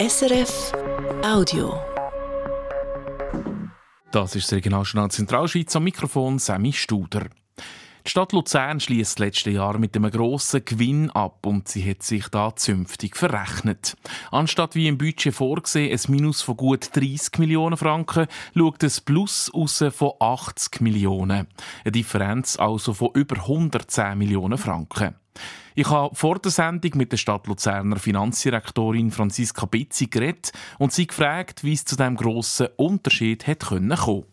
SRF Audio. Das ist das Regionaljournal Zentralschweiz am Mikrofon Sammy Studer. Die Stadt Luzern schließt letzte Jahr mit einem grossen Gewinn ab und sie hat sich da zünftig verrechnet. Anstatt wie im Budget vorgesehen ein Minus von gut 30 Millionen Franken, schaut es Plus raus von 80 Millionen. Eine Differenz also von über 110 Millionen Franken. Ich habe vor der Sendung mit der Stadt Luzerner Finanzdirektorin Franziska Bitzi geredet und sie gefragt, wie es zu diesem grossen Unterschied hätte kommen können.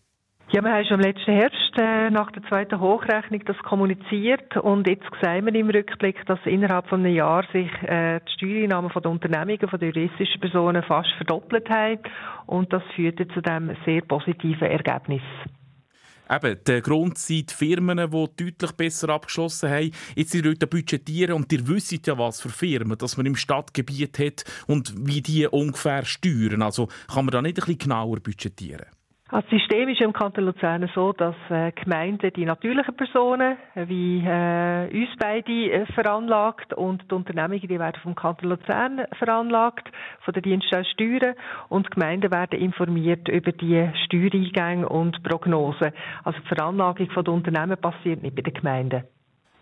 Ja, wir haben schon im letzten Herbst äh, nach der zweiten Hochrechnung das kommuniziert und jetzt sehen wir im Rückblick, dass innerhalb von einem Jahr sich äh, die Steuereinnahmen von den Unternehmungen, von den juristischen Personen fast verdoppelt haben und das führte zu diesem sehr positiven Ergebnis. Eben, der Grund sind die Firmen, die deutlich besser abgeschlossen haben. Jetzt ihr wollt budgetieren und ihr wisst ja, was für Firmen dass man im Stadtgebiet hat und wie die ungefähr steuern. Also kann man da nicht ein bisschen genauer budgetieren? Das System ist im Kanton Luzern so, dass äh, Gemeinden die natürlichen Personen äh, wie äh, uns beide äh, veranlagt und die Unternehmungen die werden vom Kanton Luzern veranlagt, von der Dienststelle Steuern und die Gemeinden werden informiert über die Steuereingänge und Prognosen. Also die Veranlagung der Unternehmen passiert nicht bei den Gemeinden.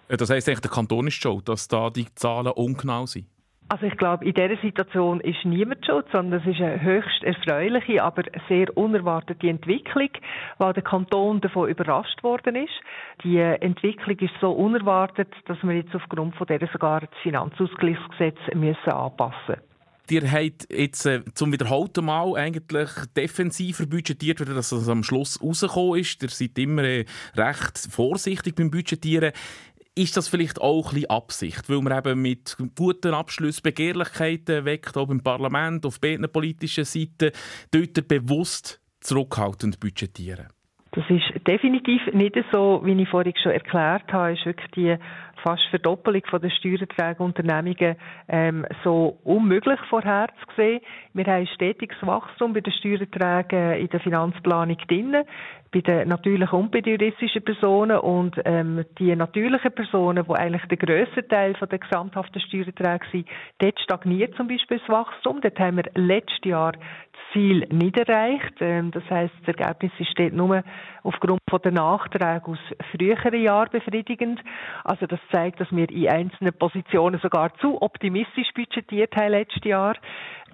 Äh, das heisst eigentlich, der Kanton ist schuld, dass da die Zahlen ungenau sind? Also ich glaube, in dieser Situation ist niemand schuld, sondern es ist eine höchst erfreuliche, aber sehr unerwartete Entwicklung, weil der Kanton davon überrascht worden ist. Die Entwicklung ist so unerwartet, dass wir jetzt aufgrund von der sogar das Finanzausgleichsgesetz müssen anpassen Ihr habt jetzt äh, zum wiederholten Mal eigentlich defensiver budgetiert, weil das am Schluss rausgekommen ist. Ihr seid immer äh, recht vorsichtig beim Budgetieren. Ist das vielleicht auch ein bisschen Absicht, weil man eben mit guten Abschlüssen Begehrlichkeiten weckt, auch im Parlament, auf beiden politischen Seiten, dort bewusst zurückhaltend budgetieren? Das ist definitiv nicht so, wie ich vorhin schon erklärt habe, ist wirklich die fast Verdoppelung der Steuererträge ähm, so unmöglich vorherzusehen. Wir haben stetiges Wachstum bei den Steuererträgen in der Finanzplanung drin, bei den natürlichen und bei den juristischen Personen und ähm, die natürlichen Personen, die eigentlich der grösste Teil der gesamthaften Steuererträge sind, dort stagniert zum Beispiel das Wachstum. Dort haben wir letztes Jahr Ziel nicht erreicht. Ähm, das heißt, das Ergebnis ist dort nur aufgrund von der Nachträge aus früheren Jahren befriedigend. Also das zeigt, dass wir in einzelnen Positionen sogar zu optimistisch budgetiert haben letztes Jahr.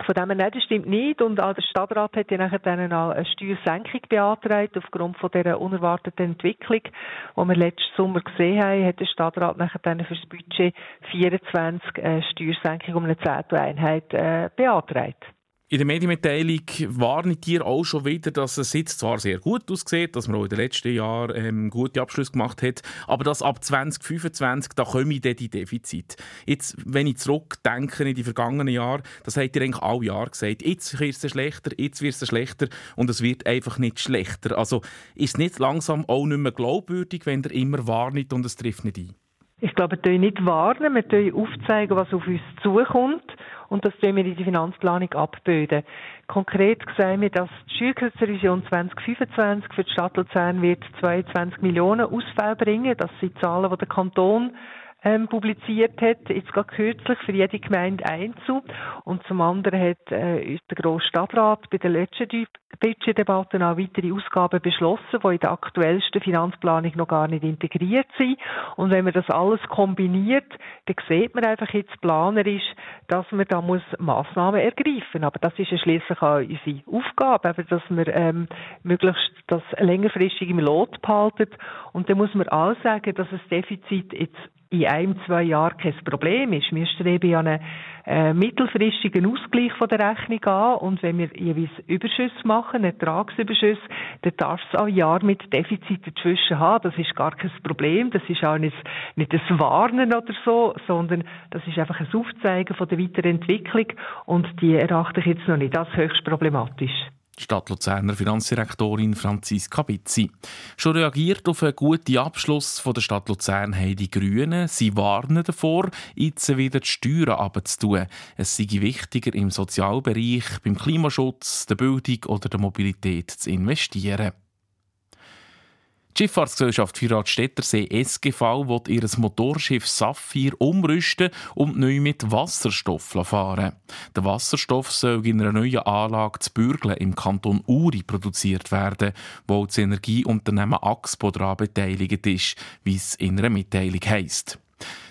Von dem her, nein, das stimmt nicht. Und auch der Stadtrat hat ja nachher dann auch eine Steuersenkung beantragt aufgrund von dieser unerwarteten Entwicklung, die wir letzten Sommer gesehen haben, hat der Stadtrat nachher dann für das Budget 24 eine Steuersenkung um eine Zehnteleinheit äh, beantragt. In der Medienmitteilung warnt ihr auch schon wieder, dass es jetzt zwar sehr gut aussieht, dass man auch in den letzten Jahren ähm, gute Abschlüsse gemacht hat, aber dass ab 2025, da kommen dann die Defizite. Jetzt, wenn ich zurückdenke in die vergangenen Jahre, das habt ihr eigentlich alle Jahre gesagt, jetzt wird es schlechter, jetzt wird es schlechter und es wird einfach nicht schlechter. Also ist es nicht langsam auch nicht mehr glaubwürdig, wenn ihr immer warnt und es trifft nicht ein? Ich glaube, wir nicht warnen, wir aufzeigen, was auf uns zukommt und das tun wir in die Finanzplanung abbilden. Konkret sehen wir, dass die Steuergesetzrevision 2025 für die Stadt Luzern wird 22 Millionen Ausfälle bringen. Das sind Zahlen, die der Kanton ähm, publiziert hat, jetzt gerade kürzlich für jede Gemeinde einzu. Und zum anderen hat äh, der Grosse Stadtrat bei der letzten Budgetdebatte auch weitere Ausgaben beschlossen, die in der aktuellsten Finanzplanung noch gar nicht integriert sind. Und wenn man das alles kombiniert, dann sieht man einfach jetzt planerisch, dass man da muss Massnahmen ergreifen. Aber das ist ja schließlich auch unsere Aufgabe, aber dass man ähm, möglichst das längerfristig im Lot behalten. Und dann muss man auch sagen, dass das Defizit jetzt in ein, zwei Jahren kein Problem ist. Wir streben ja einen äh, mittelfristigen Ausgleich von der Rechnung an und wenn wir jeweils Überschüsse machen, Ertragsüberschüsse, dann darf es auch Jahr mit Defizit dazwischen haben. Das ist gar kein Problem. Das ist auch nicht, nicht ein Warnen oder so, sondern das ist einfach ein Aufzeigen von der weiteren Entwicklung und die erachte ich jetzt noch nicht als höchst problematisch. Stadt Luzerner Finanzdirektorin Franziska Bizzi. Schon reagiert auf einen guten Abschluss von der Stadt Luzern haben die Grünen. Sie warnen davor, jetzt wieder die Steuern abzutun. Es sei wichtiger, im Sozialbereich, beim Klimaschutz, der Bildung oder der Mobilität zu investieren. Die Schifffahrtsgesellschaft Städtersee SGV will ihr Motorschiff Saphir umrüsten und neu mit Wasserstoff fahren. Der Wasserstoff soll in einer neuen Anlage zu Bürgle im Kanton Uri produziert werden, wo das Energieunternehmen Axpo daran beteiligt ist, wie es in einer Mitteilung heisst.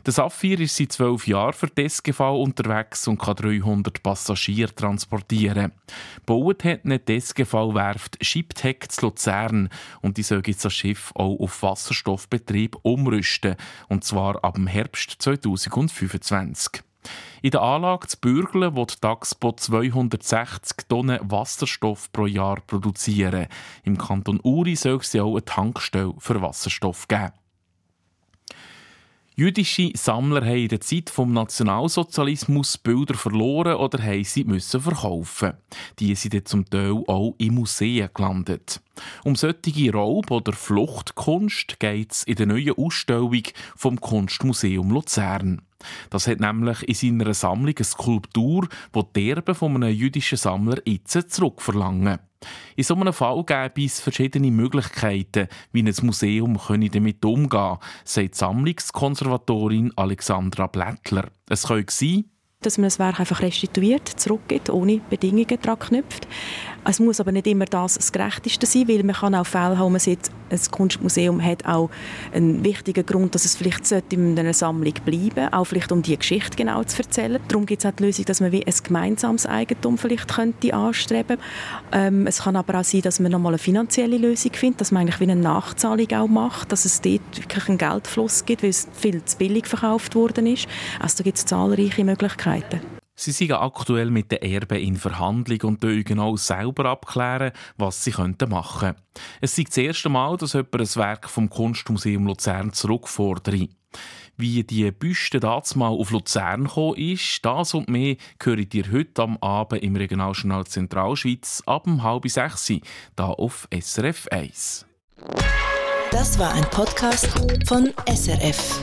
Der Saphir ist seit zwölf Jahren für die SGV unterwegs und kann 300 Passagiere transportieren. Baut hat nicht die SGV-Werft Schiptec zu Luzern und die soll jetzt das Schiff auch auf Wasserstoffbetrieb umrüsten, und zwar ab dem Herbst 2025. In der Anlage zu Bürgle wird Taxpo 260 Tonnen Wasserstoff pro Jahr produzieren. Im Kanton Uri soll es auch eine Tankstelle für Wasserstoff geben. Jüdische Sammler haben in der Zeit vom Nationalsozialismus Bilder verloren oder haben sie müssen verkaufen. Die sind dann zum Teil auch in Museen gelandet. Um solche Raub- oder Fluchtkunst geht es in der neuen Ausstellung vom Kunstmuseum Luzern. Das hat nämlich in seiner Sammlung eine Skulptur, die die Erben von einem jüdischen Sammler jetzt zurückverlangen. In so einem Fall gäbe es verschiedene Möglichkeiten, wie ein Museum damit umgehen könnte, sagt Sammlungskonservatorin Alexandra Blättler. Es könnte sein, dass man das Werk einfach restituiert, zurückgibt, ohne Bedingungen daran knüpft. Es muss aber nicht immer das das Gerechteste sein, weil man kann auch Fälle haben, man sieht, ein Kunstmuseum hat auch einen wichtigen Grund, dass es vielleicht in einer Sammlung bleiben auch vielleicht um die Geschichte genau zu erzählen. Darum gibt es auch die Lösung, dass man wie ein gemeinsames Eigentum vielleicht könnte anstreben ähm, Es kann aber auch sein, dass man nochmal eine finanzielle Lösung findet, dass man eigentlich wie eine Nachzahlung auch macht, dass es dort wirklich einen Geldfluss gibt, weil es viel zu billig verkauft worden ist. Also da gibt es zahlreiche Möglichkeiten. Sie sind aktuell mit den Erben in Verhandlung und genau selber abklären, was sie machen könnten. Es ist das erste Mal, dass jemand ein Werk vom Kunstmuseum Luzern zurückfordert. Wie die Büste damals auf Luzern gekommen ist, das und mehr hören ihr heute am Abend im Regionaljournal Zentralschweiz ab um halb sechs hier auf SRF 1. Das war ein Podcast von SRF.